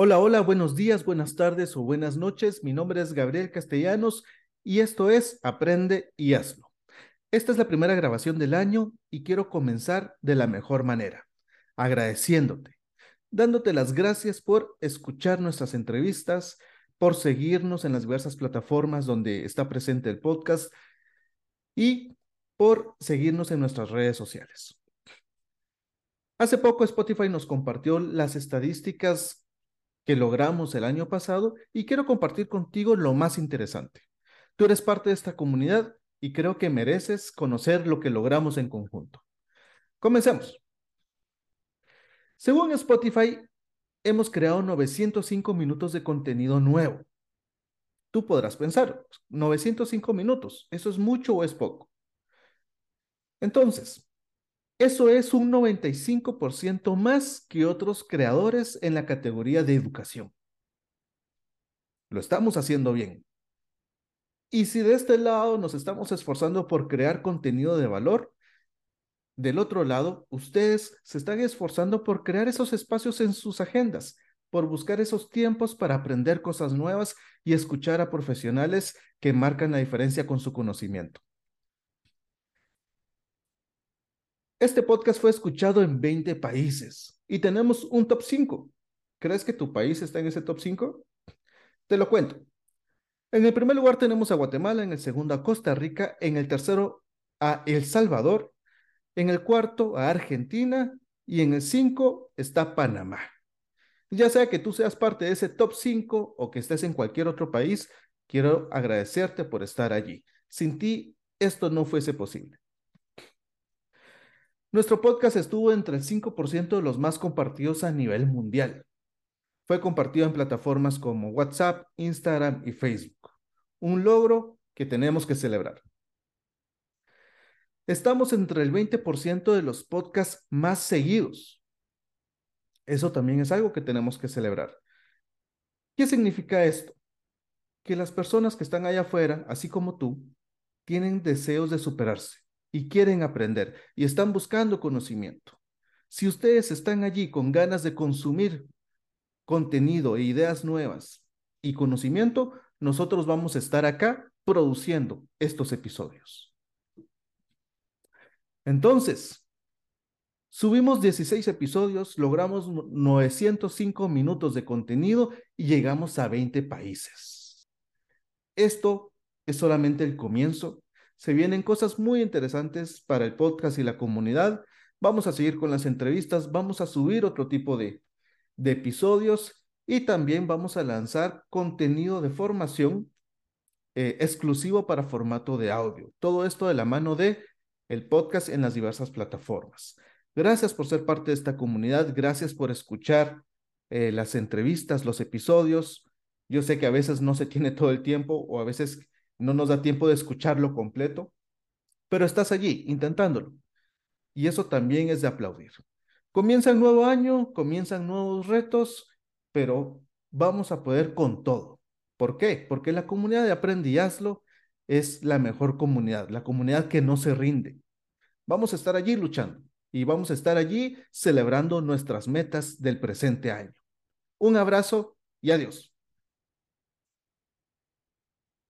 Hola, hola, buenos días, buenas tardes o buenas noches. Mi nombre es Gabriel Castellanos y esto es Aprende y hazlo. Esta es la primera grabación del año y quiero comenzar de la mejor manera, agradeciéndote, dándote las gracias por escuchar nuestras entrevistas, por seguirnos en las diversas plataformas donde está presente el podcast y por seguirnos en nuestras redes sociales. Hace poco Spotify nos compartió las estadísticas que logramos el año pasado y quiero compartir contigo lo más interesante. Tú eres parte de esta comunidad y creo que mereces conocer lo que logramos en conjunto. Comencemos. Según Spotify, hemos creado 905 minutos de contenido nuevo. Tú podrás pensar, 905 minutos, ¿eso es mucho o es poco? Entonces, eso es un 95% más que otros creadores en la categoría de educación. Lo estamos haciendo bien. Y si de este lado nos estamos esforzando por crear contenido de valor, del otro lado, ustedes se están esforzando por crear esos espacios en sus agendas, por buscar esos tiempos para aprender cosas nuevas y escuchar a profesionales que marcan la diferencia con su conocimiento. Este podcast fue escuchado en 20 países y tenemos un top 5. ¿Crees que tu país está en ese top 5? Te lo cuento. En el primer lugar tenemos a Guatemala, en el segundo a Costa Rica, en el tercero a El Salvador, en el cuarto a Argentina y en el 5 está Panamá. Ya sea que tú seas parte de ese top 5 o que estés en cualquier otro país, quiero agradecerte por estar allí. Sin ti, esto no fuese posible. Nuestro podcast estuvo entre el 5% de los más compartidos a nivel mundial. Fue compartido en plataformas como WhatsApp, Instagram y Facebook. Un logro que tenemos que celebrar. Estamos entre el 20% de los podcasts más seguidos. Eso también es algo que tenemos que celebrar. ¿Qué significa esto? Que las personas que están allá afuera, así como tú, tienen deseos de superarse y quieren aprender y están buscando conocimiento. Si ustedes están allí con ganas de consumir contenido e ideas nuevas y conocimiento, nosotros vamos a estar acá produciendo estos episodios. Entonces, subimos 16 episodios, logramos 905 minutos de contenido y llegamos a 20 países. Esto es solamente el comienzo se vienen cosas muy interesantes para el podcast y la comunidad. Vamos a seguir con las entrevistas, vamos a subir otro tipo de, de episodios y también vamos a lanzar contenido de formación eh, exclusivo para formato de audio. Todo esto de la mano de el podcast en las diversas plataformas. Gracias por ser parte de esta comunidad, gracias por escuchar eh, las entrevistas, los episodios. Yo sé que a veces no se tiene todo el tiempo o a veces no nos da tiempo de escucharlo completo, pero estás allí intentándolo. Y eso también es de aplaudir. Comienza el nuevo año, comienzan nuevos retos, pero vamos a poder con todo. ¿Por qué? Porque la comunidad de Hazlo es la mejor comunidad, la comunidad que no se rinde. Vamos a estar allí luchando y vamos a estar allí celebrando nuestras metas del presente año. Un abrazo y adiós.